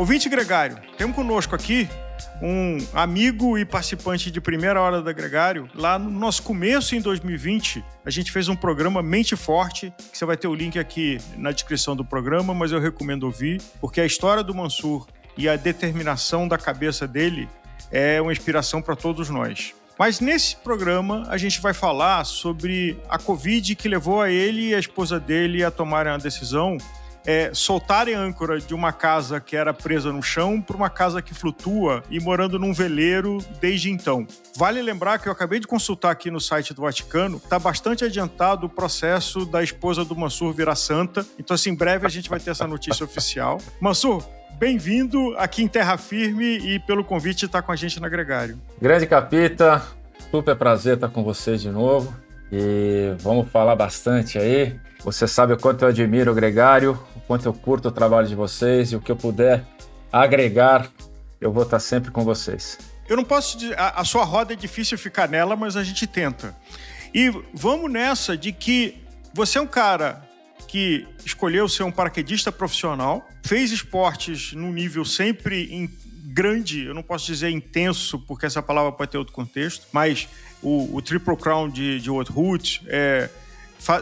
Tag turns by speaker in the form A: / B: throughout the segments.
A: Ouvinte Gregário, temos conosco aqui um amigo e participante de primeira hora da Gregário. Lá no nosso começo, em 2020, a gente fez um programa Mente Forte, que você vai ter o link aqui na descrição do programa, mas eu recomendo ouvir, porque a história do Mansur e a determinação da cabeça dele é uma inspiração para todos nós. Mas nesse programa a gente vai falar sobre a Covid que levou a ele e a esposa dele a tomarem a decisão é, soltarem âncora de uma casa que era presa no chão para uma casa que flutua e morando num veleiro desde então. Vale lembrar que eu acabei de consultar aqui no site do Vaticano, está bastante adiantado o processo da esposa do Mansur virar santa. Então, assim, em breve a gente vai ter essa notícia oficial. Mansur, bem-vindo aqui em Terra Firme e pelo convite estar com a gente na Gregário.
B: Grande Capita, super prazer estar com vocês de novo e vamos falar bastante aí. Você sabe o quanto eu admiro o Gregário, o quanto eu curto o trabalho de vocês e o que eu puder agregar, eu vou estar sempre com vocês.
A: Eu não posso dizer, a, a sua roda é difícil ficar nela, mas a gente tenta. E vamos nessa de que você é um cara que escolheu ser um paraquedista profissional, fez esportes num nível sempre em grande, eu não posso dizer intenso, porque essa palavra pode ter outro contexto, mas o, o Triple Crown de, de Root, é,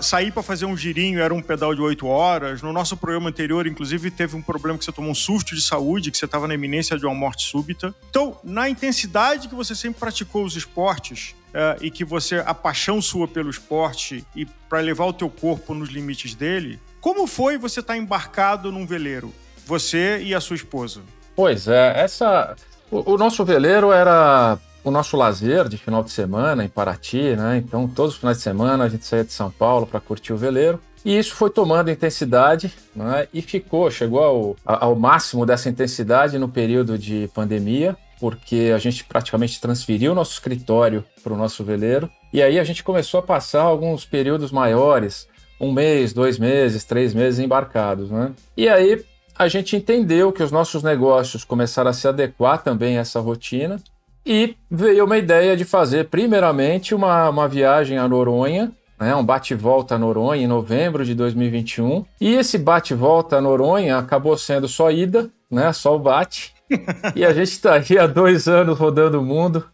A: sair para fazer um girinho era um pedal de 8 horas. No nosso programa anterior, inclusive, teve um problema que você tomou um susto de saúde, que você estava na iminência de uma morte súbita. Então, na intensidade que você sempre praticou os esportes é, e que você, a paixão sua pelo esporte e para levar o teu corpo nos limites dele, como foi você estar tá embarcado num veleiro? Você e a sua esposa?
B: Pois é, essa. O, o nosso veleiro era o nosso lazer de final de semana em Paraty, né? Então, todos os finais de semana a gente saía de São Paulo para curtir o veleiro. E isso foi tomando intensidade né? e ficou, chegou ao, ao máximo dessa intensidade no período de pandemia, porque a gente praticamente transferiu nosso escritório para o nosso veleiro. E aí a gente começou a passar alguns períodos maiores, um mês, dois meses, três meses embarcados. Né? E aí a gente entendeu que os nossos negócios começaram a se adequar também a essa rotina e veio uma ideia de fazer, primeiramente, uma, uma viagem a Noronha, né, um bate-volta a Noronha em novembro de 2021. E esse bate-volta a Noronha acabou sendo só ida, né, só o bate. e a gente está aqui há dois anos rodando o mundo.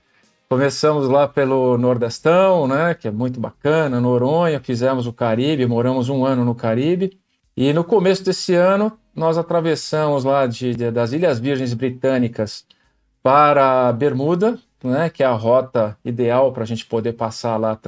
B: Começamos lá pelo Nordestão, né, que é muito bacana, Noronha, fizemos o Caribe, moramos um ano no Caribe. E no começo desse ano nós atravessamos lá de, de, das Ilhas Virgens Britânicas para Bermuda, né, que é a rota ideal para a gente poder passar lá,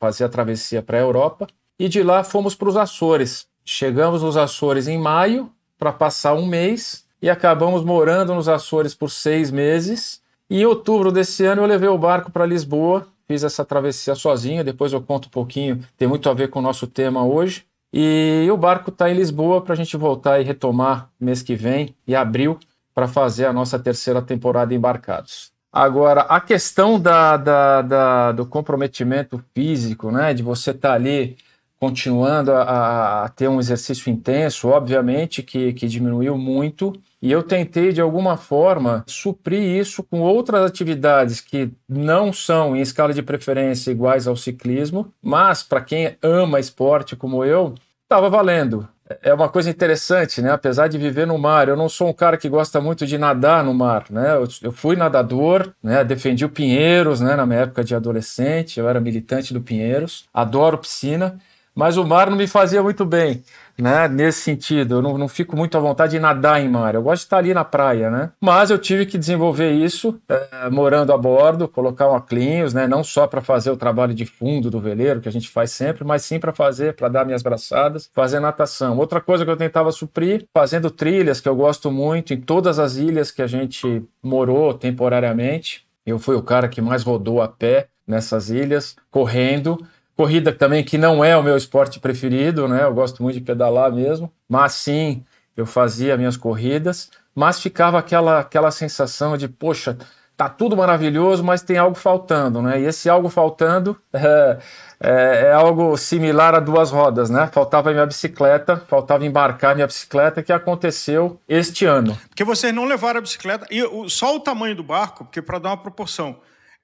B: fazer a travessia para a Europa. E de lá fomos para os Açores. Chegamos nos Açores em maio para passar um mês e acabamos morando nos Açores por seis meses. E em outubro desse ano eu levei o barco para Lisboa, fiz essa travessia sozinho. Depois eu conto um pouquinho, tem muito a ver com o nosso tema hoje. E o barco está em Lisboa para a gente voltar e retomar mês que vem, em abril, para fazer a nossa terceira temporada embarcados. Agora, a questão da, da, da, do comprometimento físico, né, de você estar tá ali continuando a, a, ter um exercício intenso, obviamente que, que diminuiu muito, e eu tentei de alguma forma suprir isso com outras atividades que não são em escala de preferência iguais ao ciclismo, mas para quem ama esporte como eu, estava valendo. É uma coisa interessante, né? Apesar de viver no mar, eu não sou um cara que gosta muito de nadar no mar, né? Eu, eu fui nadador, né? Defendi o Pinheiros, né? Na minha época de adolescente, eu era militante do Pinheiros, adoro piscina, mas o mar não me fazia muito bem né? Nesse sentido, eu não, não, fico muito à vontade de nadar em mar. Eu gosto de estar ali na praia, né? Mas eu tive que desenvolver isso é, morando a bordo, colocar um aclinhos, né? Não só para fazer o trabalho de fundo do veleiro que a gente faz sempre, mas sim para fazer, para dar minhas braçadas, fazer natação. Outra coisa que eu tentava suprir, fazendo trilhas que eu gosto muito em todas as ilhas que a gente morou temporariamente. Eu fui o cara que mais rodou a pé nessas ilhas, correndo Corrida também que não é o meu esporte preferido, né? Eu gosto muito de pedalar mesmo, mas sim, eu fazia minhas corridas, mas ficava aquela aquela sensação de, poxa, tá tudo maravilhoso, mas tem algo faltando, né? E esse algo faltando é, é, é, algo similar a duas rodas, né? Faltava minha bicicleta, faltava embarcar minha bicicleta, que aconteceu este ano.
A: Porque vocês não levaram a bicicleta, e só o tamanho do barco, porque para dar uma proporção,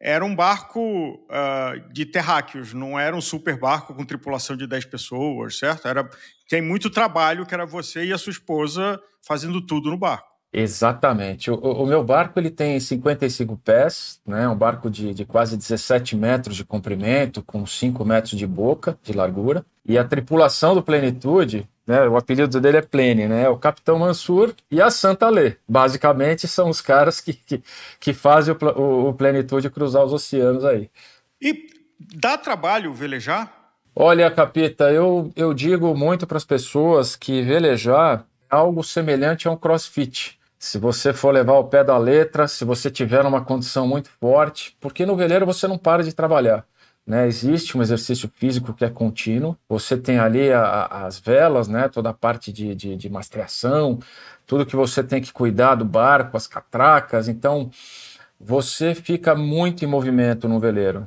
A: era um barco uh, de terráqueos, não era um super barco com tripulação de 10 pessoas, certo? Era, tem muito trabalho que era você e a sua esposa fazendo tudo no barco.
B: Exatamente. O, o, meu barco ele tem 55 pés, né? um barco de, de quase 17 metros de comprimento, com 5 metros de boca de largura. E a tripulação do Plenitude, né? o apelido dele é Plene, né? o Capitão Mansur e a Santa Lê. Basicamente são os caras que, que, que fazem o, o, o Plenitude cruzar os oceanos aí.
A: E dá trabalho velejar?
B: Olha, Capita, eu, eu digo muito para as pessoas que velejar é algo semelhante a um crossfit. Se você for levar o pé da letra, se você tiver uma condição muito forte, porque no veleiro você não para de trabalhar. Né? Existe um exercício físico que é contínuo. Você tem ali a, a, as velas, né? toda a parte de, de, de mastreação, tudo que você tem que cuidar do barco, as catracas. Então, você fica muito em movimento no veleiro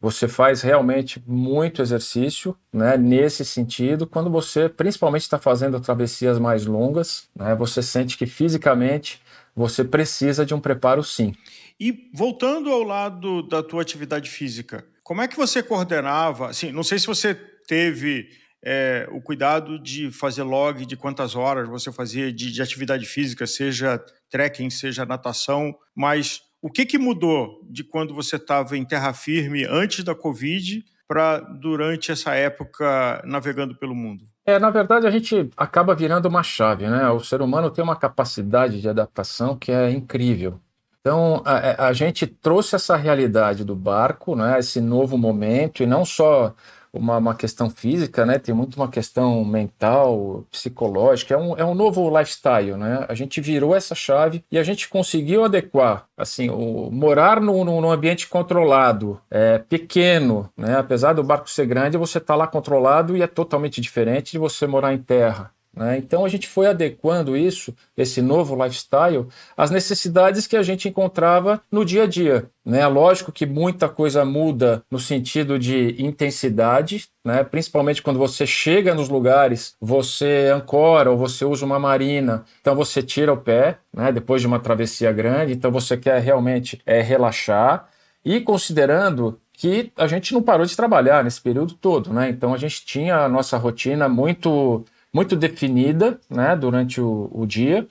B: você faz realmente muito exercício, né, nesse sentido, quando você principalmente está fazendo travessias mais longas, né, você sente que fisicamente você precisa de um preparo sim.
A: E voltando ao lado da tua atividade física, como é que você coordenava? Assim, não sei se você teve é, o cuidado de fazer log de quantas horas você fazia de, de atividade física, seja trekking, seja natação, mas o que, que mudou de quando você estava em terra firme antes da Covid para durante essa época navegando pelo mundo?
B: É, na verdade, a gente acaba virando uma chave, né? O ser humano tem uma capacidade de adaptação que é incrível. Então, a, a gente trouxe essa realidade do barco, né? Esse novo momento, e não só uma, uma questão física, né? Tem muito uma questão mental, psicológica. É um, é um novo lifestyle, né? A gente virou essa chave e a gente conseguiu adequar, assim, o, morar no, num ambiente controlado, é, pequeno, né? Apesar do barco ser grande, você está lá controlado e é totalmente diferente de você morar em terra. Né? Então a gente foi adequando isso, esse novo lifestyle, às necessidades que a gente encontrava no dia a dia. Né? Lógico que muita coisa muda no sentido de intensidade, né? principalmente quando você chega nos lugares, você ancora ou você usa uma marina, então você tira o pé né? depois de uma travessia grande, então você quer realmente é, relaxar. E considerando que a gente não parou de trabalhar nesse período todo, né? Então a gente tinha a nossa rotina muito muito definida né, durante o, o dia,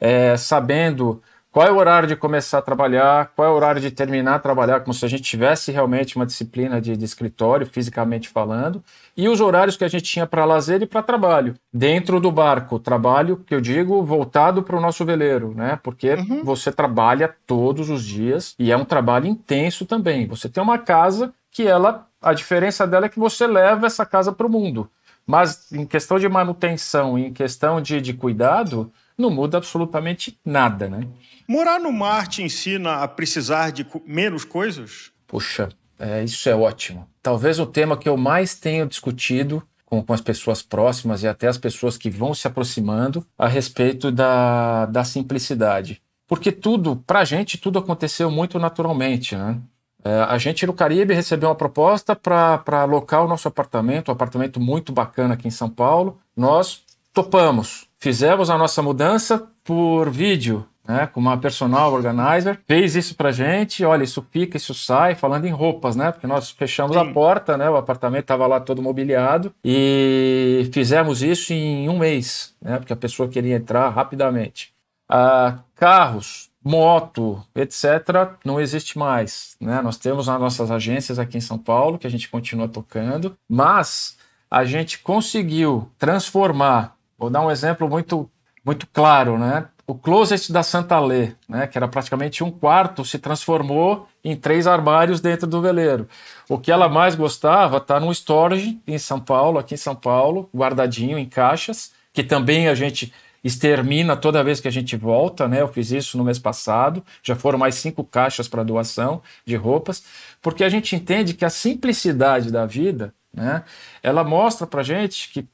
B: é, sabendo qual é o horário de começar a trabalhar, qual é o horário de terminar a trabalhar, como se a gente tivesse realmente uma disciplina de, de escritório, fisicamente falando, e os horários que a gente tinha para lazer e para trabalho. Dentro do barco, trabalho que eu digo voltado para o nosso veleiro, né? Porque uhum. você trabalha todos os dias e é um trabalho intenso também. Você tem uma casa que ela, a diferença dela é que você leva essa casa para o mundo. Mas em questão de manutenção, em questão de, de cuidado, não muda absolutamente nada, né?
A: Morar no mar te ensina a precisar de menos coisas?
B: Puxa, é, isso é ótimo. Talvez o tema que eu mais tenho discutido com, com, as pessoas próximas e até as pessoas que vão se aproximando a respeito da, da simplicidade. Porque tudo, para a gente, tudo aconteceu muito naturalmente, né? É, a gente no Caribe recebeu uma proposta para alocar o nosso apartamento, um apartamento muito bacana aqui em São Paulo. Nós topamos, fizemos a nossa mudança por vídeo, né, com uma personal organizer, fez isso pra gente, olha, isso fica, isso sai, falando em roupas, né, porque nós fechamos Sim. a porta, né, o apartamento estava lá todo mobiliado e fizemos isso em um mês, né, porque a pessoa queria entrar rapidamente. Ah, carros, moto, etc., não existe mais. Né? Nós temos as nossas agências aqui em São Paulo, que a gente continua tocando, mas a gente conseguiu transformar, vou dar um exemplo muito, muito claro, né? O closet da Santa Lê, né, que era praticamente um quarto, se transformou em três armários dentro do veleiro. O que ela mais gostava está num storage em São Paulo, aqui em São Paulo, guardadinho em caixas, que também a gente extermina toda vez que a gente volta, né? Eu fiz isso no mês passado, já foram mais cinco caixas para doação de roupas, porque a gente entende que a simplicidade da vida, né? Ela mostra para gente que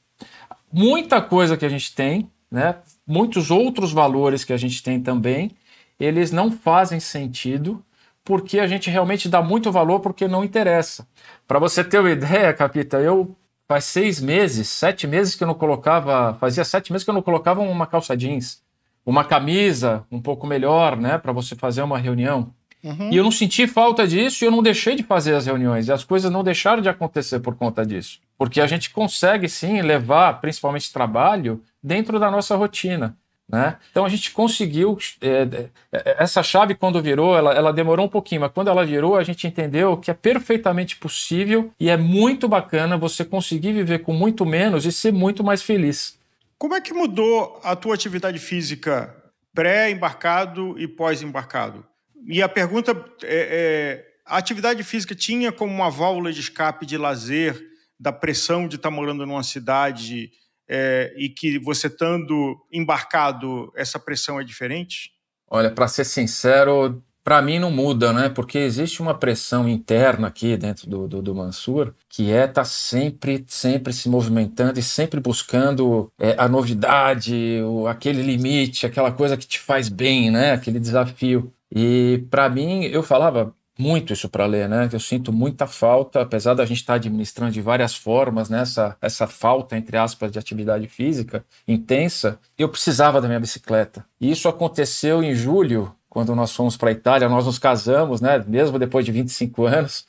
B: muita coisa que a gente tem, né? Muitos outros valores que a gente tem também, eles não fazem sentido porque a gente realmente dá muito valor porque não interessa. Para você ter uma ideia, Capita, eu faz seis meses, sete meses que eu não colocava, fazia sete meses que eu não colocava uma calça jeans, uma camisa um pouco melhor, né, para você fazer uma reunião. Uhum. E eu não senti falta disso e eu não deixei de fazer as reuniões. E as coisas não deixaram de acontecer por conta disso. Porque a gente consegue sim levar, principalmente trabalho, dentro da nossa rotina. Né? Então a gente conseguiu. É, é, essa chave, quando virou, ela, ela, demorou um pouquinho, mas quando ela virou, a gente entendeu que é perfeitamente possível e é muito bacana você conseguir viver com muito menos e ser muito mais feliz.
A: Como é que mudou a tua atividade física pré-embarcado e pós-embarcado? E a pergunta é, é: a atividade física tinha como uma válvula de escape de lazer da pressão de estar morando numa cidade é, e que você estando embarcado, essa pressão é diferente?
B: Olha, para ser sincero, para mim não muda, né? Porque existe uma pressão interna aqui dentro do, do, do Mansur que é estar tá sempre, sempre se movimentando e sempre buscando é, a novidade, o, aquele limite, aquela coisa que te faz bem, né? Aquele desafio. E para mim, eu falava, muito isso para ler, né? Eu sinto muita falta, apesar da gente estar tá administrando de várias formas, né? Essa, essa falta, entre aspas, de atividade física intensa, eu precisava da minha bicicleta. E isso aconteceu em julho, quando nós fomos para a Itália, nós nos casamos, né? Mesmo depois de 25 anos,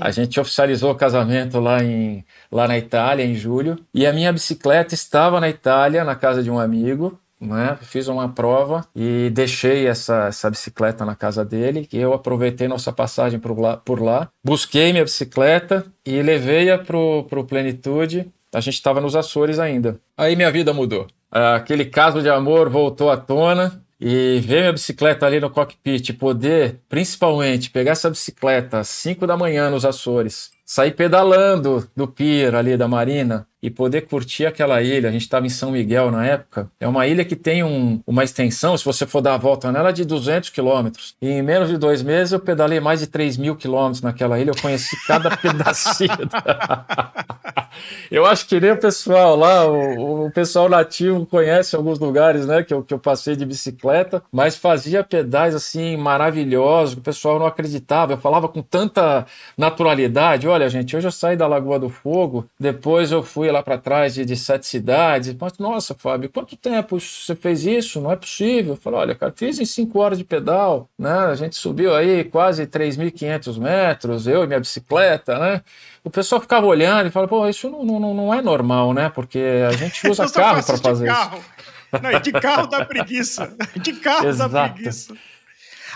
B: a hum. gente oficializou o casamento lá, em, lá na Itália, em julho. E a minha bicicleta estava na Itália, na casa de um amigo né? Fiz uma prova e deixei essa, essa bicicleta na casa dele. E eu aproveitei nossa passagem por lá, por lá busquei minha bicicleta e levei-a pro, pro Plenitude. A gente estava nos Açores ainda. Aí minha vida mudou. Aquele caso de amor voltou à tona e ver minha bicicleta ali no cockpit, poder, principalmente, pegar essa bicicleta às 5 da manhã nos Açores, sair pedalando do pier ali da marina e poder curtir aquela ilha. A gente estava em São Miguel na época. É uma ilha que tem um, uma extensão, se você for dar a volta nela, de 200 quilômetros. E em menos de dois meses eu pedalei mais de 3 mil quilômetros naquela ilha. Eu conheci cada pedacinho. eu acho que nem o pessoal lá, o, o, pessoal nativo conhece alguns lugares né, que, eu, que eu passei de bicicleta, mas fazia pedais assim maravilhosos, o pessoal não acreditava. Eu falava com tanta naturalidade. Olha, gente, hoje eu saí da Lagoa do Fogo, depois eu fui lá para trás de, de, sete cidades. Mas, nossa, Fábio, quanto tempo você fez isso? Não é possível. Eu falei, olha, cara, fiz em cinco horas de pedal, né? A gente subiu aí quase 3.500 metros, eu e minha bicicleta, né? O pessoal ficava olhando e falava, pô, isso não, não, não é normal, né? Porque a gente usa carro para fazer carro. isso.
A: Não, de carro dá preguiça. De carro Exato. dá preguiça.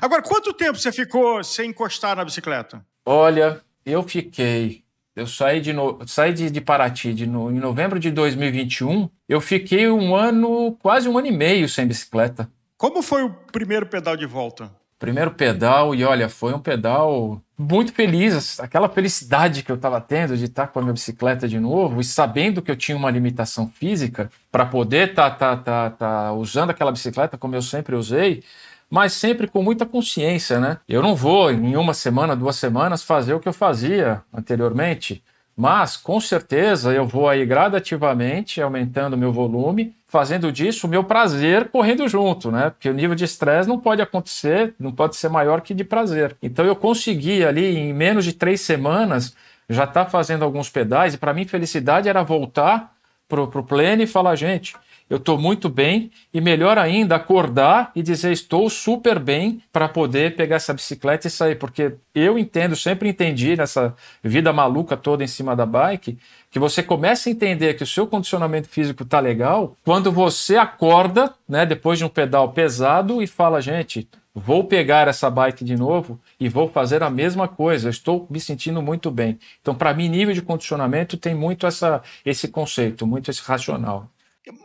A: Agora, quanto tempo você ficou sem encostar na bicicleta?
B: Olha, eu fiquei. Eu saí de, no, saí de, de Paraty de no, em novembro de 2021. Eu fiquei um ano, quase um ano e meio sem bicicleta.
A: Como foi o primeiro pedal de volta?
B: Primeiro pedal, e olha, foi um pedal muito feliz. Aquela felicidade que eu estava tendo de estar com a minha bicicleta de novo e sabendo que eu tinha uma limitação física para poder estar tá, tá, tá, tá usando aquela bicicleta como eu sempre usei mas sempre com muita consciência, né? Eu não vou em uma semana, duas semanas fazer o que eu fazia anteriormente, mas com certeza eu vou aí gradativamente aumentando meu volume, fazendo disso o meu prazer correndo junto, né? Porque o nível de estresse não pode acontecer, não pode ser maior que de prazer. Então eu consegui ali em menos de três semanas já estar tá fazendo alguns pedais e para mim felicidade era voltar pro, pro pleno e falar, gente, eu estou muito bem e melhor ainda acordar e dizer estou super bem para poder pegar essa bicicleta e sair, porque eu entendo, sempre entendi nessa vida maluca toda em cima da bike, que você começa a entender que o seu condicionamento físico está legal quando você acorda, né, depois de um pedal pesado e fala, gente, vou pegar essa bike de novo e vou fazer a mesma coisa. Estou me sentindo muito bem. Então, para mim, nível de condicionamento tem muito essa, esse conceito, muito esse racional.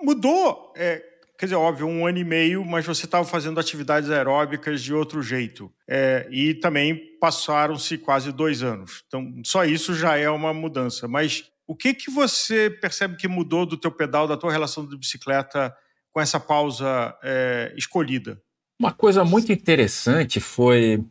A: Mudou, é, quer dizer, óbvio, um ano e meio, mas você estava fazendo atividades aeróbicas de outro jeito. É, e também passaram-se quase dois anos. Então, só isso já é uma mudança. Mas o que, que você percebe que mudou do teu pedal, da tua relação de bicicleta com essa pausa é, escolhida?
B: Uma coisa muito interessante foi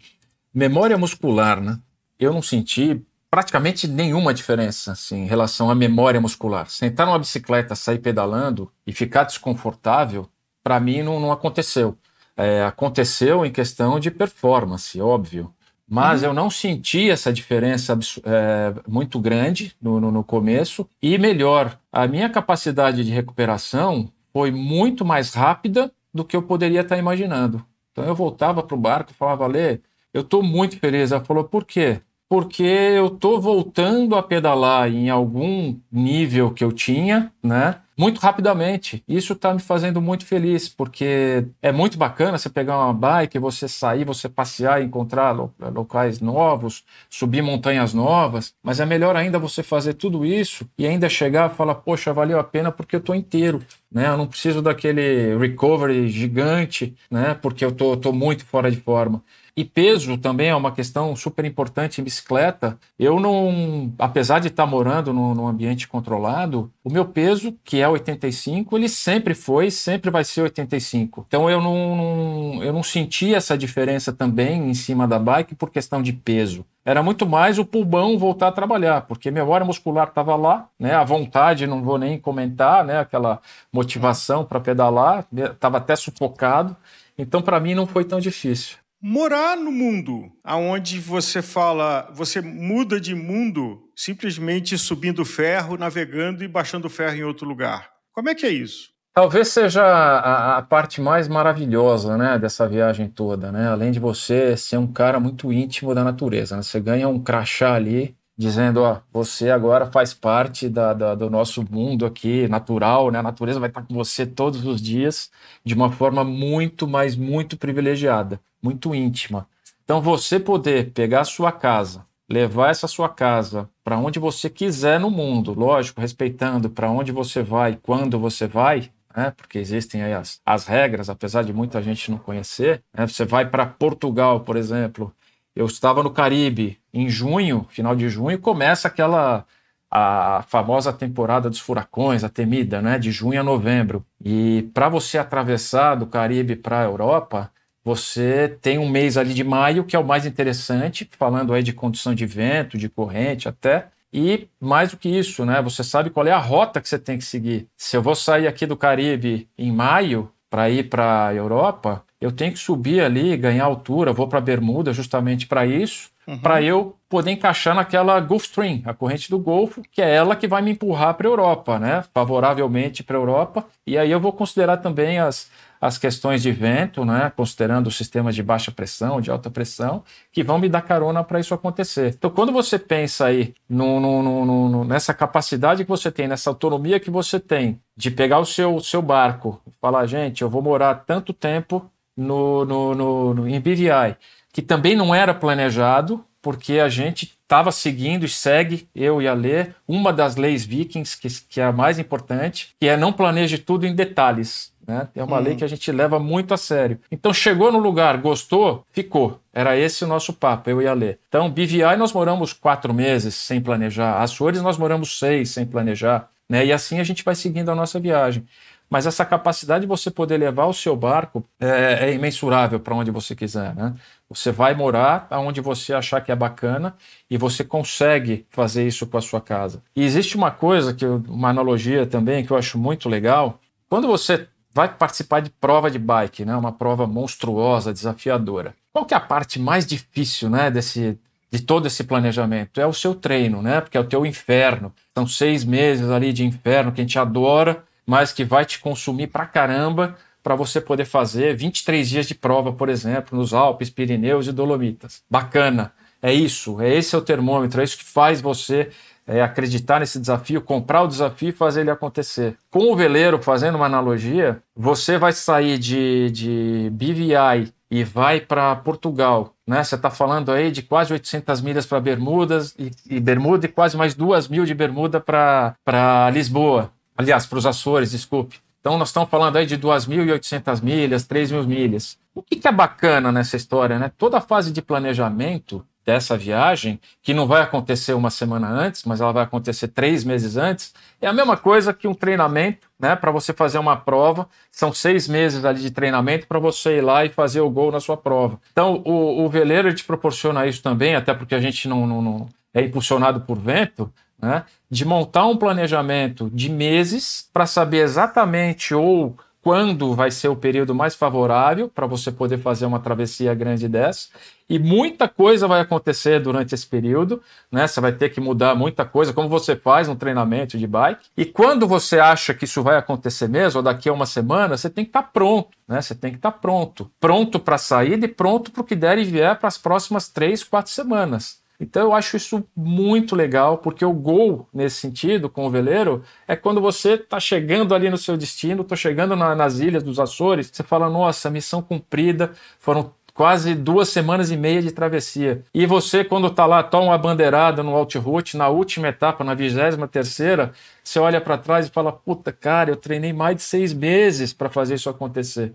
B: memória muscular, né? Eu não senti praticamente nenhuma diferença assim, em relação à memória muscular. Sentar numa bicicleta, sair pedalando e ficar desconfortável, para mim não, não aconteceu. É, aconteceu em questão de performance, óbvio. Mas uhum. eu não senti essa diferença é, muito grande no, no, no começo. E melhor, a minha capacidade de recuperação foi muito mais rápida do que eu poderia estar imaginando. Então eu voltava para o barco e falava, Lê, eu estou muito feliz. Ela falou, por quê? Porque eu estou voltando a pedalar em algum nível que eu tinha, né? muito rapidamente. Isso está me fazendo muito feliz, porque é muito bacana você pegar uma bike, você sair, você passear, encontrar locais novos, subir montanhas novas, mas é melhor ainda você fazer tudo isso e ainda chegar e falar, poxa, valeu a pena porque eu estou inteiro. Né? Eu não preciso daquele recovery gigante, né? Porque eu tô, tô muito fora de forma. E peso também é uma questão super importante em bicicleta. Eu não, apesar de estar morando num, num, ambiente controlado, o meu peso, que é 85, ele sempre foi, sempre vai ser 85. Então eu não, não, eu não senti essa diferença também em cima da bike por questão de peso. Era muito mais o pulmão voltar a trabalhar, porque minha memória muscular estava lá, né? A vontade, não vou nem comentar, né? Aquela motivação para pedalar, estava até sufocado. Então, para mim, não foi tão difícil
A: morar no mundo aonde você fala, você muda de mundo simplesmente subindo ferro, navegando e baixando ferro em outro lugar. Como é que é isso?
B: Talvez seja a, a, parte mais maravilhosa, né, dessa viagem toda, né? Além de você ser um cara muito íntimo da natureza, né? Você ganha um crachá ali dizendo, ó, você agora faz parte da, da, do nosso mundo aqui natural, né? A natureza vai estar com você todos os dias de uma forma muito, mas muito privilegiada, muito íntima. Então você poder pegar a sua casa, levar essa sua casa para onde você quiser no mundo, lógico, respeitando para onde você vai, quando você vai, né? Porque existem aí as, as regras, apesar de muita gente não conhecer. Né? Você vai para Portugal, por exemplo, eu estava no Caribe em junho, final de junho, começa aquela a famosa temporada dos furacões, a temida, né, de junho a novembro. E para você atravessar do Caribe para a Europa, você tem um mês ali de maio que é o mais interessante, falando aí de condição de vento, de corrente até. E mais do que isso, né? Você sabe qual é a rota que você tem que seguir. Se eu vou sair aqui do Caribe em maio para ir para a Europa, eu tenho que subir ali, ganhar altura, vou para Bermuda justamente para isso, uhum. para eu poder encaixar naquela Gulf Stream, a corrente do Golfo, que é ela que vai me empurrar para a Europa, né? Favoravelmente para a Europa. E aí eu vou considerar também as, as questões de vento, né, considerando os sistemas de baixa pressão, de alta pressão, que vão me dar carona para isso acontecer. Então, quando você pensa aí no, no, no, nessa capacidade que você tem, nessa autonomia que você tem de pegar o seu, seu barco e falar, gente, eu vou morar tanto tempo no, no, no, no, em BVI, que também não era planejado, porque a gente estava seguindo e segue, eu e a Lê, uma das leis vikings, que, que é a mais importante, que é não planeje tudo em detalhes. Né? É uma uhum. lei que a gente leva muito a sério. Então, chegou no lugar, gostou, ficou. Era esse o nosso papo, eu e a Lê. Então, BVI nós moramos quatro meses sem planejar. Açores nós moramos seis sem planejar. Né? E assim a gente vai seguindo a nossa viagem. Mas essa capacidade de você poder levar o seu barco é, é imensurável para onde você quiser. Né? Você vai morar aonde você achar que é bacana e você consegue fazer isso com a sua casa. E existe uma coisa, que eu, uma analogia também que eu acho muito legal. Quando você vai participar de prova de bike, né? uma prova monstruosa, desafiadora. Qual que é a parte mais difícil né, desse, de todo esse planejamento? É o seu treino, né? porque é o teu inferno. São seis meses ali de inferno que a gente adora, mas que vai te consumir pra caramba para você poder fazer 23 dias de prova, por exemplo, nos Alpes, Pirineus e Dolomitas. Bacana. É isso, é esse é o termômetro, é isso que faz você é, acreditar nesse desafio, comprar o desafio e fazer ele acontecer. Com o veleiro, fazendo uma analogia, você vai sair de, de BVI e vai para Portugal, né? Você está falando aí de quase 800 milhas para Bermudas e, e Bermuda e quase mais 2 mil de Bermuda para Lisboa. Aliás, para os Açores, desculpe. Então, nós estamos falando aí de 2.800 milhas, 3.000 milhas. O que, que é bacana nessa história, né? Toda a fase de planejamento dessa viagem, que não vai acontecer uma semana antes, mas ela vai acontecer três meses antes, é a mesma coisa que um treinamento, né? Para você fazer uma prova, são seis meses ali de treinamento para você ir lá e fazer o gol na sua prova. Então, o, o veleiro te proporciona isso também, até porque a gente não, não, não é impulsionado por vento, né, de montar um planejamento de meses para saber exatamente ou quando vai ser o período mais favorável para você poder fazer uma travessia grande dessa. E muita coisa vai acontecer durante esse período, né? Você vai ter que mudar muita coisa, como você faz no treinamento de bike. E quando você acha que isso vai acontecer mesmo, ou daqui a uma semana, você tem que estar tá pronto, né? Você tem que estar tá pronto. Pronto para a saída e pronto para o que der e vier para as próximas três, quatro semanas. Então eu acho isso muito legal, porque o gol nesse sentido com o veleiro é quando você está chegando ali no seu destino, estou chegando na, nas ilhas dos Açores, você fala, nossa, missão cumprida, foram quase duas semanas e meia de travessia. E você, quando está lá, toma uma bandeirada no Outroute, na última etapa, na vigésima terceira, você olha para trás e fala, puta, cara, eu treinei mais de seis meses para fazer isso acontecer.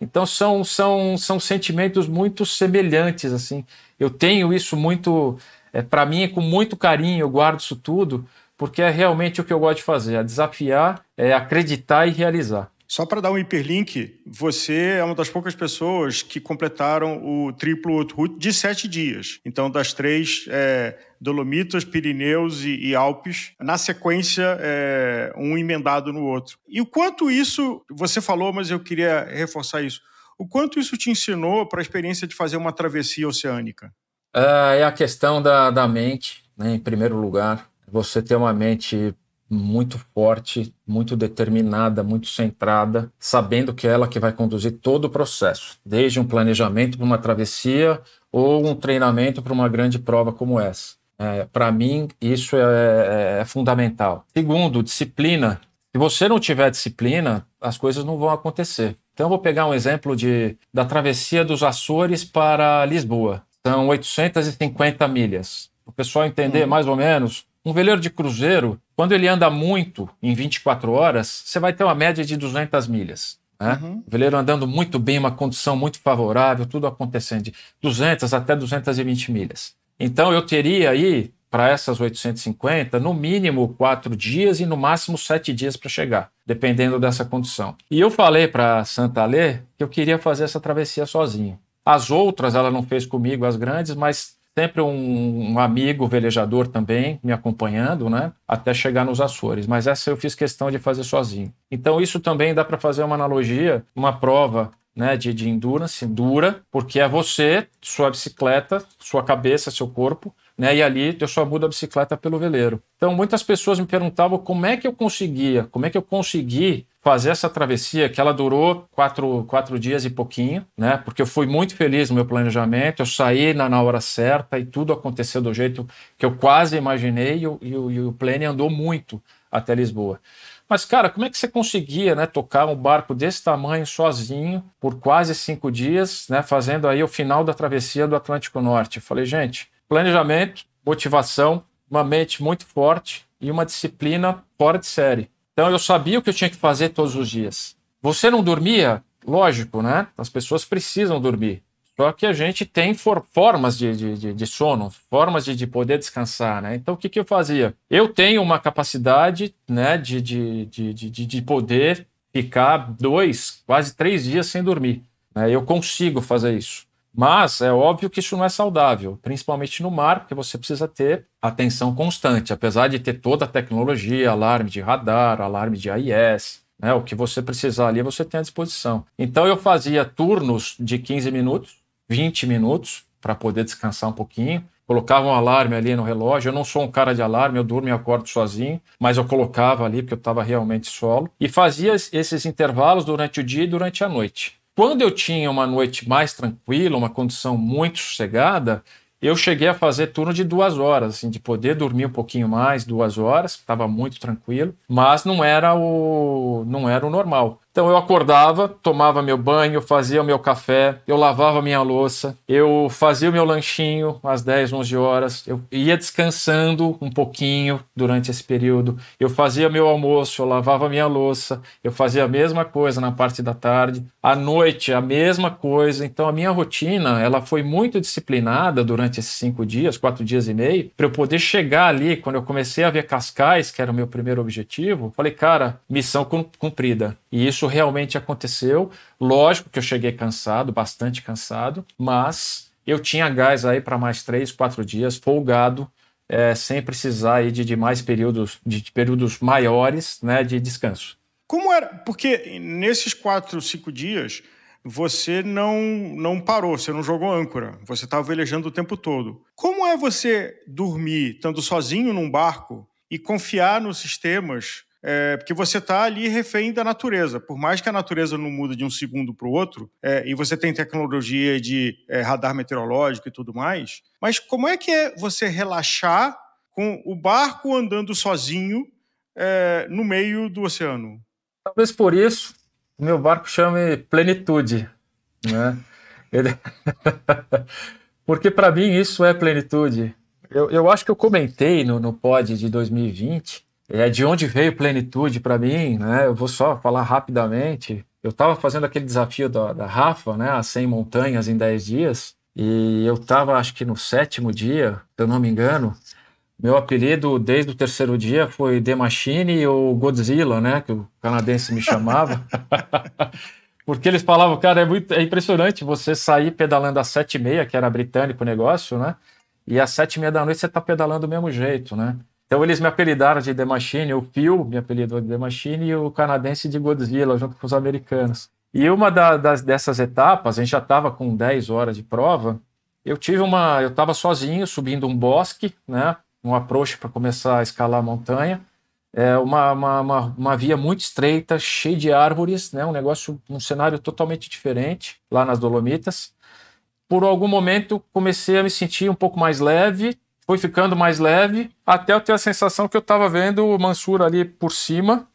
B: Então são, são, são sentimentos muito semelhantes, assim. Eu tenho isso muito, é, para mim, é com muito carinho, eu guardo isso tudo, porque é realmente o que eu gosto de fazer, é desafiar, é acreditar e realizar.
A: Só para dar um hiperlink, você é uma das poucas pessoas que completaram o triplo Route de sete dias. Então, das três é, Dolomitas, Pirineus e, e, Alpes, na sequência, é, um emendado no outro. E o quanto isso, você falou, mas eu queria reforçar isso, o quanto isso te ensinou para a experiência de fazer uma travessia oceânica?
B: É, é a questão da, da mente, né, em primeiro lugar. Você ter uma mente muito forte, muito determinada, muito centrada, sabendo que é ela que vai conduzir todo o processo, desde um planejamento para uma travessia ou um treinamento para uma grande prova como essa. É, para mim, isso é, é, é fundamental. Segundo, disciplina. Se você não tiver disciplina, as coisas não vão acontecer. Então, eu vou pegar um exemplo de, da travessia dos Açores para Lisboa. São 850 milhas. O pessoal entender hum. mais ou menos, um veleiro de cruzeiro, quando ele anda muito, em 24 horas, você vai ter uma média de 200 milhas. Né? Uhum. O veleiro andando muito bem, uma condição muito favorável, tudo acontecendo, de 200 até 220 milhas. Então eu teria aí, para essas 850, no mínimo quatro dias e no máximo sete dias para chegar, dependendo dessa condição. E eu falei para Santa Lê que eu queria fazer essa travessia sozinho. As outras ela não fez comigo, as grandes, mas sempre um, um, amigo velejador também me acompanhando, né? Até chegar nos Açores. Mas essa eu fiz questão de fazer sozinho. Então isso também dá para fazer uma analogia, uma prova. Né, de, de endurance dura, porque é você, sua bicicleta, sua cabeça, seu corpo, né? E ali eu só mudo a bicicleta pelo veleiro. Então muitas pessoas me perguntavam como é que eu conseguia, como é que eu consegui fazer essa travessia que ela durou quatro, quatro dias e pouquinho, né? Porque eu fui muito feliz no meu planejamento, eu saí na, na hora certa e tudo aconteceu do jeito que eu quase imaginei e, o, e o, e o plane andou muito até Lisboa. Mas, cara, como é que você conseguia né, tocar um barco desse tamanho sozinho por quase cinco dias, né, fazendo aí o final da travessia do Atlântico Norte? Eu falei, gente, planejamento, motivação, uma mente muito forte e uma disciplina fora de série. Então eu sabia o que eu tinha que fazer todos os dias. Você não dormia? Lógico, né? As pessoas precisam dormir. Só que a gente tem for formas de, de, de, sono, formas de, de, poder descansar, né? Então, o que, que eu fazia? Eu tenho uma capacidade né, de, de, de, de, de poder ficar dois, quase três dias sem dormir. Né? Eu consigo fazer isso. Mas é óbvio que isso não é saudável, principalmente no mar, porque você precisa ter atenção constante, apesar de ter toda a tecnologia, alarme de radar, alarme de AIS, né, o que você precisar ali você tem à disposição. Então eu fazia turnos de 15 minutos, 20 minutos, para poder descansar um pouquinho. Colocava um alarme ali no relógio. Eu não sou um cara de alarme, eu durmo e acordo sozinho, mas eu colocava ali porque eu estava realmente solo. E fazia esses intervalos durante o dia e durante a noite. Quando eu tinha uma noite mais tranquila, uma condição muito sossegada, eu cheguei a fazer turno de duas horas, assim, de poder dormir um pouquinho mais, duas horas, estava muito tranquilo, mas não era o não era o normal. Então eu acordava, tomava meu banho, fazia o meu café, eu lavava minha louça, eu fazia o meu lanchinho às 10, 11 horas, eu ia descansando um pouquinho durante esse período, eu fazia meu almoço, eu lavava minha louça, eu fazia a mesma coisa na parte da tarde, à noite a mesma coisa. Então a minha rotina ela foi muito disciplinada durante esses cinco dias, quatro dias e meio, para eu poder chegar ali quando eu comecei a ver Cascais, que era o meu primeiro objetivo. Falei, cara, missão cumprida. E isso realmente aconteceu. Lógico que eu cheguei cansado, bastante cansado, mas eu tinha gás aí para mais três, quatro dias, folgado, é, sem precisar aí de, de mais períodos, de, de períodos maiores né, de descanso.
A: Como era? Porque nesses quatro, cinco dias você não não parou, você não jogou âncora, você estava velejando o tempo todo. Como é você dormir estando sozinho num barco e confiar nos sistemas é, porque você está ali refém da natureza. Por mais que a natureza não muda de um segundo para o outro, é, e você tem tecnologia de é, radar meteorológico e tudo mais, mas como é que é você relaxar com o barco andando sozinho é, no meio do oceano?
B: Talvez por isso o meu barco chame Plenitude, né? Ele... Porque para mim isso é plenitude. Eu, eu acho que eu comentei no, no pod de 2020 é de onde veio plenitude para mim, né? Eu vou só falar rapidamente. Eu estava fazendo aquele desafio da, da Rafa, né? As 100 montanhas em 10 dias. E eu estava, acho que no sétimo dia, se eu não me engano. Meu apelido desde o terceiro dia foi The Machine ou Godzilla, né? Que o canadense me chamava. Porque eles falavam, cara, é, muito, é impressionante você sair pedalando às sete e meia, que era britânico o negócio, né? E às sete e meia da noite você tá pedalando do mesmo jeito, né? Então eles me apelidaram de The Machine, o Phil me apelidou de The Machine e o canadense de Godzilla, junto com os americanos. E uma da, das, dessas etapas, a gente já estava com 10 horas de prova, eu tive uma. Eu estava sozinho subindo um bosque, né? Um approach para começar a escalar a montanha. É uma, uma, uma, uma, via muito estreita, cheia de árvores, né? Um negócio, um cenário totalmente diferente lá nas Dolomitas. Por algum momento comecei a me sentir um pouco mais leve, foi ficando mais leve, até eu ter a sensação que eu estava vendo o Mansur ali por cima,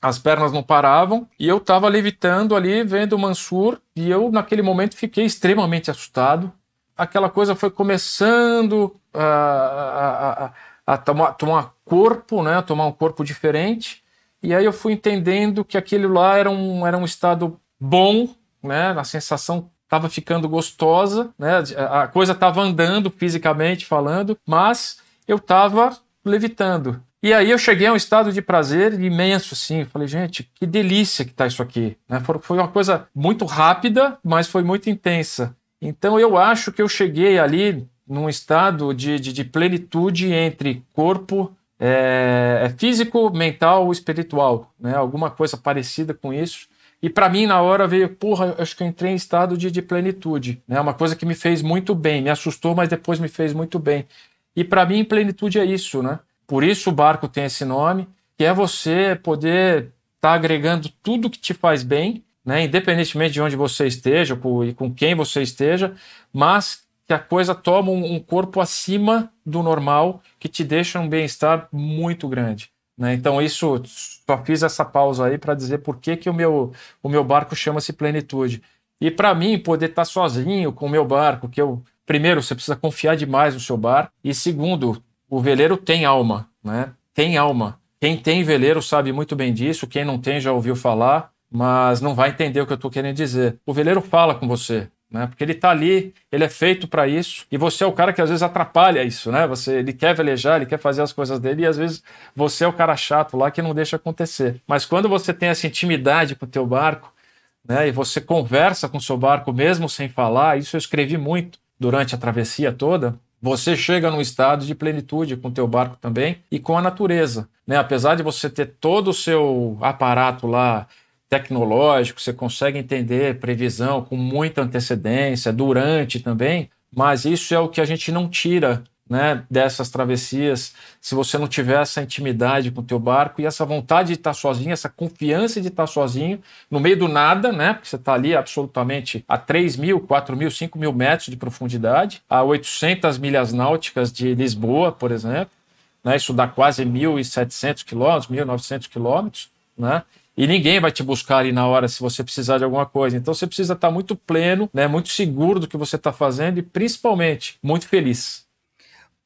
B: as pernas não paravam, e eu estava levitando ali, vendo o Mansur, e eu naquele momento fiquei extremamente assustado. Aquela coisa foi começando a, a, a, a tomar, tomar corpo, né, tomar um corpo diferente, e aí eu fui entendendo que aquilo lá era um, era um estado bom, né, a sensação estava ficando gostosa, né? A coisa estava andando fisicamente falando, mas eu estava levitando. E aí eu cheguei a um estado de prazer imenso, assim. Falei, gente, que delícia que tá isso aqui. Né? Foi uma coisa muito rápida, mas foi muito intensa. Então eu acho que eu cheguei ali num estado de, de, de plenitude entre corpo, é físico, mental, espiritual, né? Alguma coisa parecida com isso. E para mim, na hora, veio, porra, acho que eu entrei em estado de, de plenitude. Né? Uma coisa que me fez muito bem, me assustou, mas depois me fez muito bem. E para mim, plenitude é isso, né? Por isso o barco tem esse nome, que é você poder estar tá agregando tudo que te faz bem, né? independentemente de onde você esteja e com quem você esteja, mas que a coisa toma um, um corpo acima do normal, que te deixa um bem-estar muito grande. Né? Então, isso só fiz essa pausa aí para dizer por que, que o, meu, o meu barco chama-se Plenitude. E para mim, poder estar tá sozinho com o meu barco, que eu, primeiro, você precisa confiar demais no seu barco, e segundo, o veleiro tem alma, né? Tem alma. Quem tem veleiro sabe muito bem disso, quem não tem já ouviu falar, mas não vai entender o que eu estou querendo dizer. O veleiro fala com você, né? Porque ele está ali, ele é feito para isso, e você é o cara que às vezes atrapalha isso, né? Você, ele quer velejar, ele quer fazer as coisas dele, e às vezes você é o cara chato lá que não deixa acontecer. Mas quando você tem essa intimidade com o teu barco, né? E você conversa com o seu barco mesmo sem falar, isso eu escrevi muito durante a travessia toda. Você chega num estado de plenitude com o teu barco também e com a natureza, né? Apesar de você ter todo o seu aparato lá tecnológico, você consegue entender previsão com muita antecedência, durante também, mas isso é o que a gente não tira né, dessas travessias. Se você não tiver essa intimidade com o teu barco e essa vontade de estar sozinho, essa confiança de estar sozinho no meio do nada, né, porque você está ali absolutamente a 3 mil, 4 mil, 5 mil metros de profundidade, a 800 milhas náuticas de Lisboa, por exemplo, né, isso dá quase 1.700 quilômetros, 1.900 quilômetros, né, e ninguém vai te buscar ali na hora se você precisar de alguma coisa. Então você precisa estar muito pleno, né, muito seguro do que você está fazendo e principalmente muito feliz.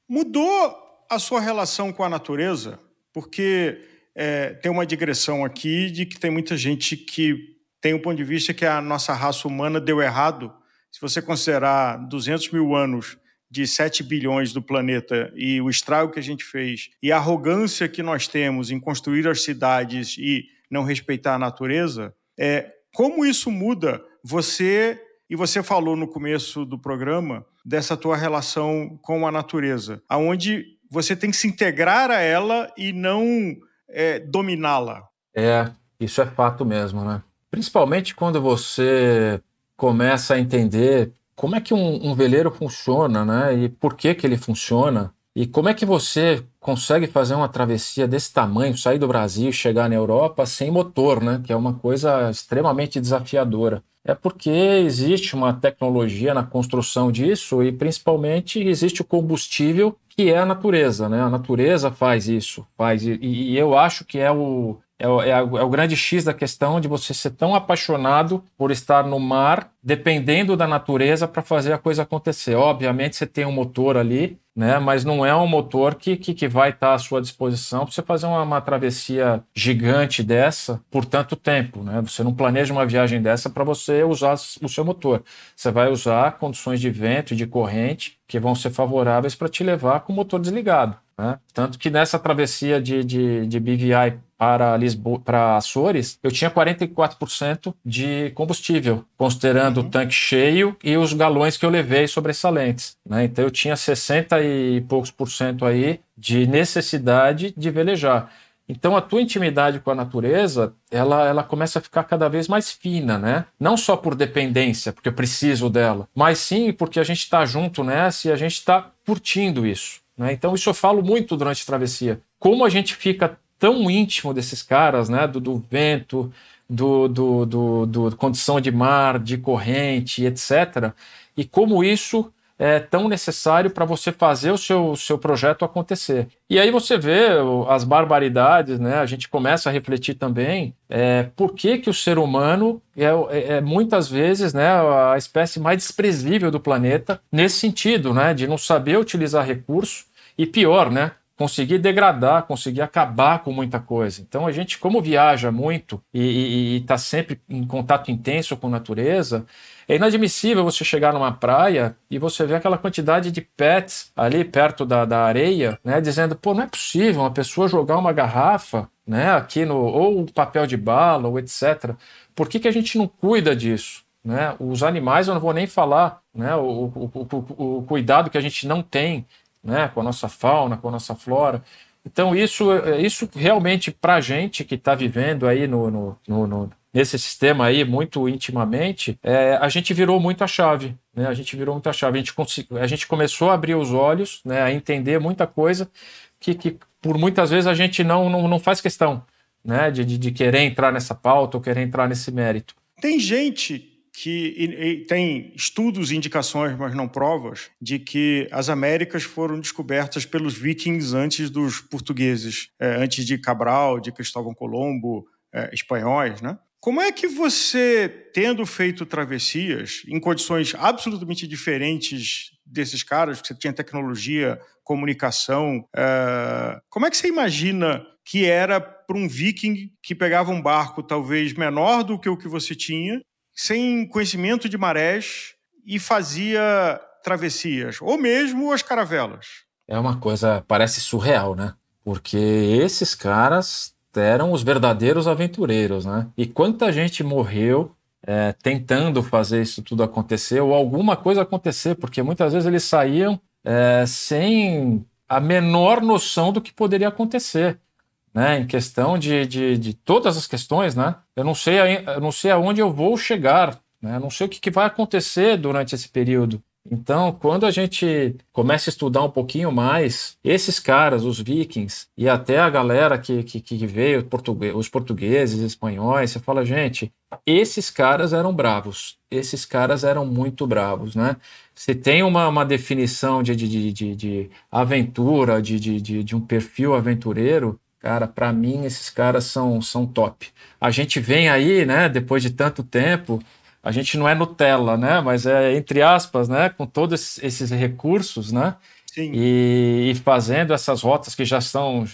A: Mudou a sua relação com a natureza? Porque é, tem uma digressão aqui de que tem muita gente que tem um ponto de vista que a nossa raça humana deu errado. Se você considerar 200 mil anos de 7 bilhões do planeta e o estrago que a gente fez e a arrogância que nós temos em construir as cidades e não respeitar a natureza, é, como isso muda você, e você falou no começo do programa, dessa tua relação com a natureza, aonde você tem que se integrar a ela e não é, dominá-la.
B: É, isso é fato mesmo, né? Principalmente quando você começa a entender como é que um, um, veleiro funciona, né? E por que que ele funciona. E como é que você consegue fazer uma travessia desse tamanho, sair do Brasil e chegar na Europa sem motor, né? Que é uma coisa extremamente desafiadora. É porque existe uma tecnologia na construção disso e principalmente existe o combustível que é a natureza, né? A natureza faz isso, faz e, e eu acho que é o é, é, é, o grande X da questão de você ser tão apaixonado por estar no mar, dependendo da natureza para fazer a coisa acontecer. Obviamente você tem um motor ali, né? Mas não é um motor que, que, que vai estar à sua disposição para você fazer uma, uma, travessia gigante dessa por tanto tempo, né? Você não planeja uma viagem dessa para você usar o seu motor. Você vai usar condições de vento e de corrente que vão ser favoráveis para te levar com o motor desligado. Né? Tanto que nessa travessia de, de, de BVI para Lisboa, para Açores, eu tinha 44% de combustível, considerando uhum. o tanque cheio e os galões que eu levei sobressalentes. Né? Então eu tinha 60 e poucos por cento aí de necessidade de velejar. Então a tua intimidade com a natureza, ela, ela começa a ficar cada vez mais fina, né? Não só por dependência, porque eu preciso dela, mas sim porque a gente está junto nessa e a gente está curtindo isso. Né? Então isso eu falo muito durante a travessia. Como a gente fica tão íntimo desses caras, né? Do, do vento, do, do, do, do condição de mar, de corrente, etc. E como isso é tão necessário para você fazer o seu, seu projeto acontecer. E aí você vê as barbaridades, né? A gente começa a refletir também é, por que, que o ser humano é, é, é, muitas vezes né, a espécie mais desprezível do planeta nesse sentido, né? De não saber utilizar recursos e pior, né? Conseguir degradar, conseguir acabar com muita coisa. Então a gente, como viaja muito e está sempre em contato intenso com a natureza, é inadmissível você chegar numa praia e você ver aquela quantidade de pets ali perto da, da areia, né? Dizendo, pô, não é possível uma pessoa jogar uma garrafa, né? Aqui no. ou papel de bala, ou etc. Por que, que a gente não cuida disso? Né? Os animais eu não vou nem falar, né? O, o, o, o cuidado que a gente não tem né? com a nossa fauna, com a nossa flora. Então, isso, isso realmente, para a gente que está vivendo aí no, no, no, no nesse sistema aí muito intimamente, é, a gente virou muito a chave. Né? A gente virou muito a chave. A gente, a gente começou a abrir os olhos, né? a entender muita coisa que, que por muitas vezes a gente não, não, não faz questão né? de, de, de querer entrar nessa pauta ou querer entrar nesse mérito.
A: Tem gente que e, e tem estudos, indicações, mas não provas, de que as Américas foram descobertas pelos vikings antes dos portugueses, é, antes de Cabral, de Cristóvão Colombo, é, espanhóis, né? Como é que você, tendo feito travessias em condições absolutamente diferentes desses caras, que você tinha tecnologia, comunicação, é... como é que você imagina que era para um viking que pegava um barco talvez menor do que o que você tinha, sem conhecimento de marés e fazia travessias, ou mesmo as caravelas?
B: É uma coisa, parece surreal, né? Porque esses caras eram os verdadeiros aventureiros, né? E quanta gente morreu é, tentando fazer isso tudo acontecer ou alguma coisa acontecer, porque muitas vezes eles saíam é, sem a menor noção do que poderia acontecer, né? Em questão de, de, de todas as questões, né? Eu não sei, eu não sei aonde eu vou chegar, né? Eu não sei o que, que vai acontecer durante esse período. Então, quando a gente começa a estudar um pouquinho mais, esses caras, os vikings, e até a galera que, que, que veio, os portugueses, espanhóis, você fala, gente, esses caras eram bravos, esses caras eram muito bravos, né? Se tem uma, uma definição de, de, de, de aventura, de, de, de um perfil aventureiro, cara, para mim esses caras são, são top. A gente vem aí, né, depois de tanto tempo, a gente não é Nutella, né? Mas é entre aspas, né? Com todos esses recursos, né? Sim. E, e, fazendo essas rotas que já estão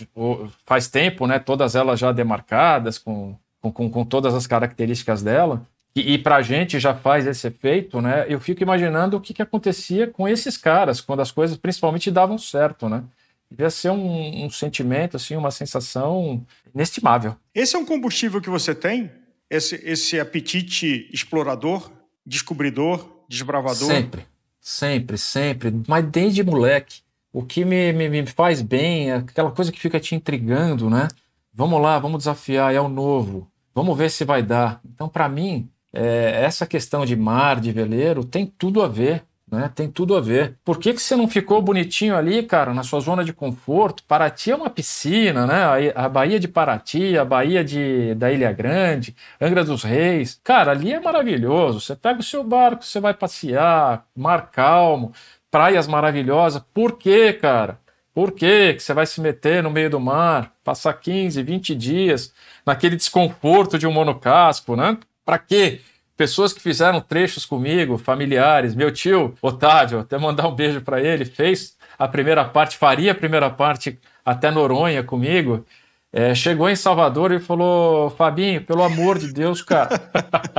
B: faz tempo, né? Todas elas já demarcadas com, com, com todas as características dela. E, e para a gente já faz esse efeito, né? Eu fico imaginando o que, que acontecia com esses caras quando as coisas principalmente davam certo, né? Devia ser um, um sentimento, assim, uma sensação inestimável.
A: Esse é um combustível que você tem esse, esse apetite explorador, descobridor, desbravador?
B: Sempre, sempre, sempre. Mas desde moleque. O que me, me, me faz bem é aquela coisa que fica te intrigando, né? Vamos lá, vamos desafiar, é o novo. Vamos ver se vai dar. Então, para mim, é, essa questão de mar, de veleiro, tem tudo a ver né? Tem tudo a ver. Por que, que você não ficou bonitinho ali, cara, na sua zona de conforto? Paraty é uma piscina, né? A, Baía de Paraty, a Baía de, da Ilha Grande, Angra dos Reis. Cara, ali é maravilhoso. Você pega o seu barco, você vai passear, mar calmo, praias maravilhosas. Por quê, cara? Por quê que você vai se meter no meio do mar, passar 15, 20 dias naquele desconforto de um monocasco, né? Para quê? Pessoas que fizeram trechos comigo, familiares, meu tio Otávio, até mandar um beijo para ele, fez a primeira parte, faria a primeira parte até Noronha comigo. É, chegou em Salvador e falou: Fabinho, pelo amor de Deus, cara,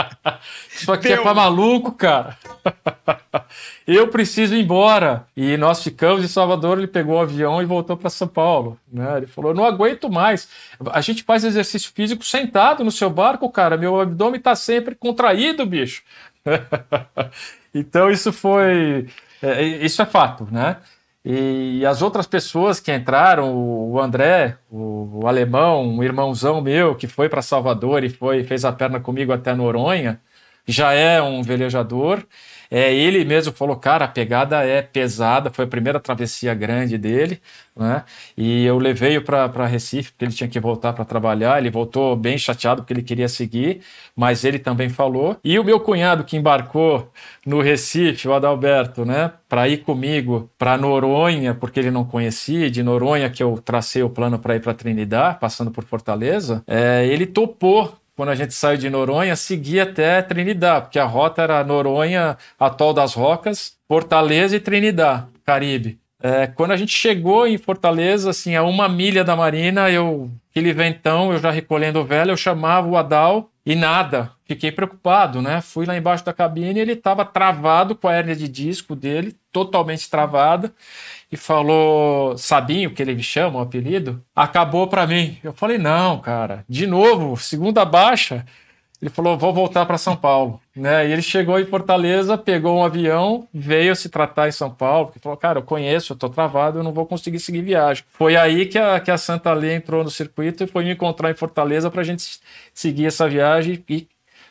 B: isso aqui é é pra maluco, cara. Eu preciso ir embora. E nós ficamos em Salvador, ele pegou o avião e voltou para São Paulo. Né? Ele falou: não aguento mais. A gente faz exercício físico sentado no seu barco, cara. Meu abdômen está sempre contraído, bicho. então isso foi. É, isso é fato, né? E as outras pessoas que entraram, o André, o, alemão, um irmãozão meu que foi para Salvador e foi fez a perna comigo até Noronha, já é um velejador. É, ele mesmo falou, cara, a pegada é pesada, foi a primeira travessia grande dele, né? E eu levei-o para Recife, porque ele tinha que voltar para trabalhar. Ele voltou bem chateado porque ele queria seguir, mas ele também falou. E o meu cunhado que embarcou no Recife, o Adalberto, né, para ir comigo para Noronha, porque ele não conhecia, de Noronha que eu tracei o plano para ir para Trinidad, passando por Fortaleza, é, ele topou quando a gente saiu de Noronha, seguir até Trinidad, porque a rota era Noronha, Atol das Rocas, Fortaleza e Trinidad, Caribe. É, quando a gente chegou em Fortaleza, assim, a uma milha da marina, eu, aquele ventão, eu já recolhendo velho, eu chamava o Adal e nada. Fiquei preocupado, né? Fui lá embaixo da cabine e ele estava travado com a hérnia de disco dele, totalmente travada e falou Sabinho, que ele me chama, o apelido, acabou para mim. Eu falei, não, cara, de novo, segunda baixa. Ele falou, vou voltar para São Paulo. Né? E ele chegou em Fortaleza, pegou um avião, veio se tratar em São Paulo, porque falou, cara, eu conheço, eu tô travado, eu não vou conseguir seguir viagem. Foi aí que a, que a Santa Lê entrou no circuito e foi me encontrar em Fortaleza para a gente seguir essa viagem e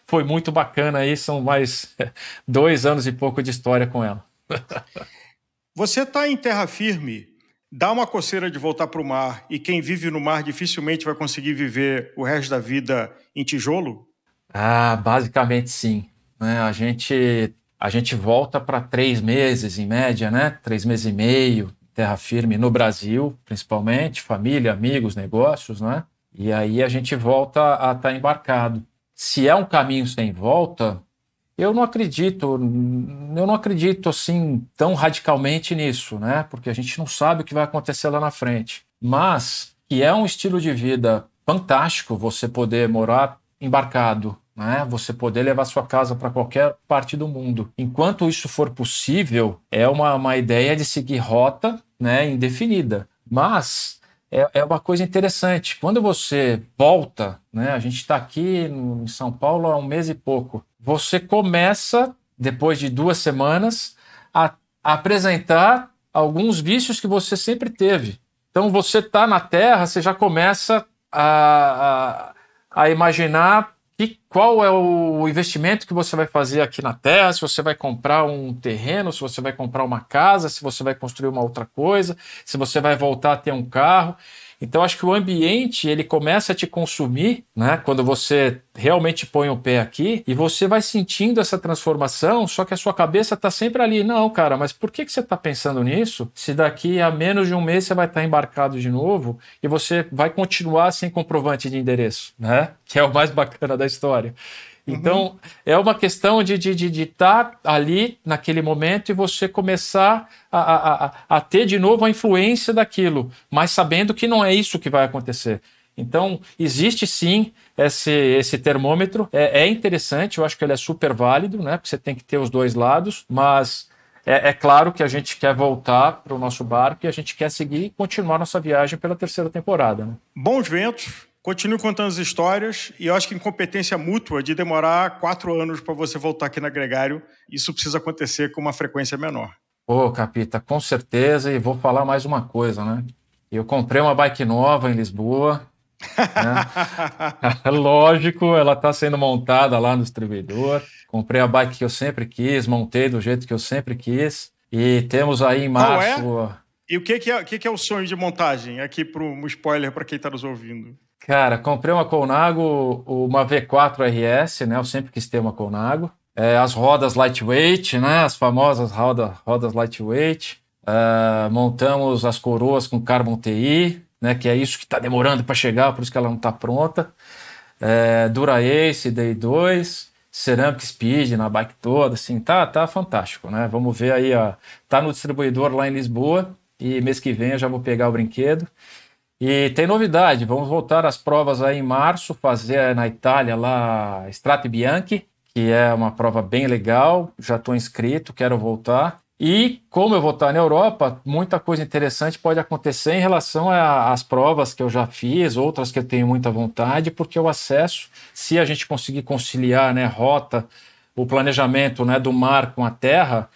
B: foi muito bacana aí, são mais dois anos e pouco de história com ela.
A: Você está em terra firme, dá uma coceira de voltar para o mar e quem vive no mar dificilmente vai conseguir viver o resto da vida em tijolo?
B: Ah, basicamente sim. Né? A gente a gente volta para três meses em média, né? Três meses e meio, terra firme no Brasil, principalmente, família, amigos, negócios, né? E aí a gente volta a estar tá embarcado. Se é um caminho sem volta, eu não acredito, eu não acredito assim tão radicalmente nisso, né? Porque a gente não sabe o que vai acontecer lá na frente. Mas que é um estilo de vida fantástico você poder morar embarcado, né? Você poder levar sua casa para qualquer parte do mundo. Enquanto isso for possível, é uma, uma ideia de seguir rota, né, indefinida. Mas é, é uma coisa interessante. Quando você volta, né? A gente está aqui no, em São Paulo há um mês e pouco você começa, depois de duas semanas, a, apresentar alguns vícios que você sempre teve. Então, você está na Terra, você já começa a, a, a imaginar que, qual é o investimento que você vai fazer aqui na Terra, se você vai comprar um terreno, se você vai comprar uma casa, se você vai construir uma outra coisa, se você vai voltar a ter um carro. Então acho que o ambiente ele começa a te consumir, né? Quando você realmente põe o pé aqui e você vai sentindo essa transformação, só que a sua cabeça está sempre ali. Não, cara, mas por que, que você está pensando nisso? Se daqui a menos de um mês você vai estar tá embarcado de novo e você vai continuar sem comprovante de endereço, né? Que é o mais bacana da história. Então, uhum. é uma questão de estar de, de, de tá ali naquele momento e você começar a, a, a, a, ter de novo a influência daquilo, mas sabendo que não é isso que vai acontecer. Então, existe sim esse, esse termômetro, é, é interessante, eu acho que ele é super válido, né? Porque você tem que ter os dois lados, mas é, é, claro que a gente quer voltar para o nosso barco e a gente quer seguir e continuar nossa viagem pela terceira temporada. Né?
A: Bons ventos, Continue contando as histórias e eu acho que incompetência mútua de demorar quatro anos para você voltar aqui na Gregário, isso precisa acontecer com uma frequência menor.
B: Ô, Capita, com certeza. E vou falar mais uma coisa, né? Eu comprei uma bike nova em Lisboa Né? Lógico, ela está sendo montada lá no distribuidor. Comprei a bike que eu sempre quis, montei do jeito que eu sempre quis. E temos aí em março.
A: Qual é? E o que, que, é, que, que é o sonho de montagem? Aqui para um spoiler para quem está nos ouvindo.
B: Cara, comprei uma Colnago, uma V4 RS, né? Eu sempre quis ter uma Colnago. É, as rodas lightweight, né? As famosas roda, rodas lightweight. Uh, montamos as coroas com Carbon TI, né? Que é isso que está demorando para chegar, por isso que ela não está pronta. É, Dura Ace Day2, Ceramic Speed na bike toda, assim, tá, tá fantástico, né? Vamos ver aí, ó. Tá no distribuidor lá em Lisboa e mês que vem eu já vou pegar o brinquedo. E tem novidade, vamos voltar às provas aí em março, fazer na Itália lá Strati Bianchi, que é uma prova bem legal, já estou inscrito, quero voltar. E como eu vou estar na Europa, muita coisa interessante pode acontecer em relação às provas que eu já fiz, outras que eu tenho muita vontade, porque o acesso, se a gente conseguir conciliar né, rota, o planejamento né, do mar com a terra,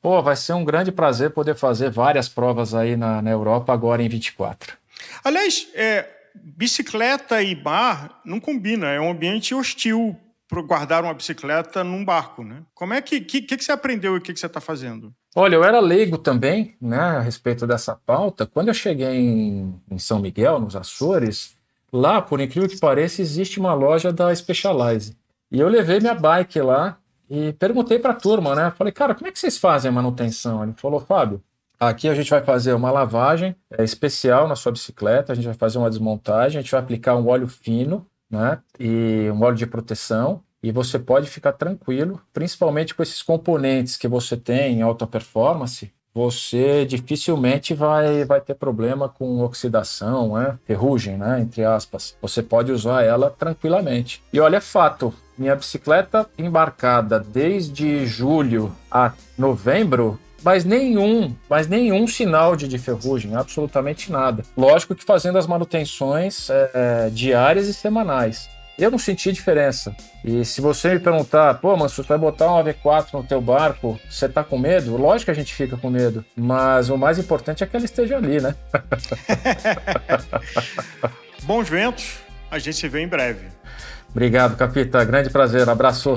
B: pô, vai ser um grande prazer poder fazer várias provas aí na, na Europa agora em 24.
A: Aliás, é, bicicleta e bar não combina, é um ambiente hostil para guardar uma bicicleta num barco, né? Como é que, que, que você aprendeu e o que, que você está fazendo?
B: Olha, eu era leigo também, né, a respeito dessa pauta. Quando eu cheguei em, em São Miguel, nos Açores, lá, por incrível que pareça, existe uma loja da Specialized. E eu levei minha bike lá e perguntei para a turma, né? Falei, cara, como é que vocês fazem a manutenção? Ele falou, Fábio, Aqui a gente vai fazer uma lavagem é, especial na sua bicicleta, a gente vai fazer uma desmontagem, a gente vai aplicar um óleo fino, né? E um óleo de proteção. E você pode ficar tranquilo, principalmente com esses componentes que você tem em alta performance, você dificilmente vai, vai ter problema com oxidação, né? ferrugem, né? entre aspas. Você pode usar ela tranquilamente. E olha, fato, minha bicicleta embarcada desde julho a novembro, mas nenhum, mas nenhum sinal de, de ferrugem, absolutamente nada. Lógico que fazendo as manutenções é, é, diárias e semanais. Eu não senti diferença. E se você me perguntar, pô, mas você vai botar um AV4 no teu barco, você tá com medo? Lógico que a gente fica com medo, mas o mais importante é que ela esteja ali, né?
A: Bons ventos, a gente se vê em breve.
B: Obrigado, Capita. Grande prazer. Abraço.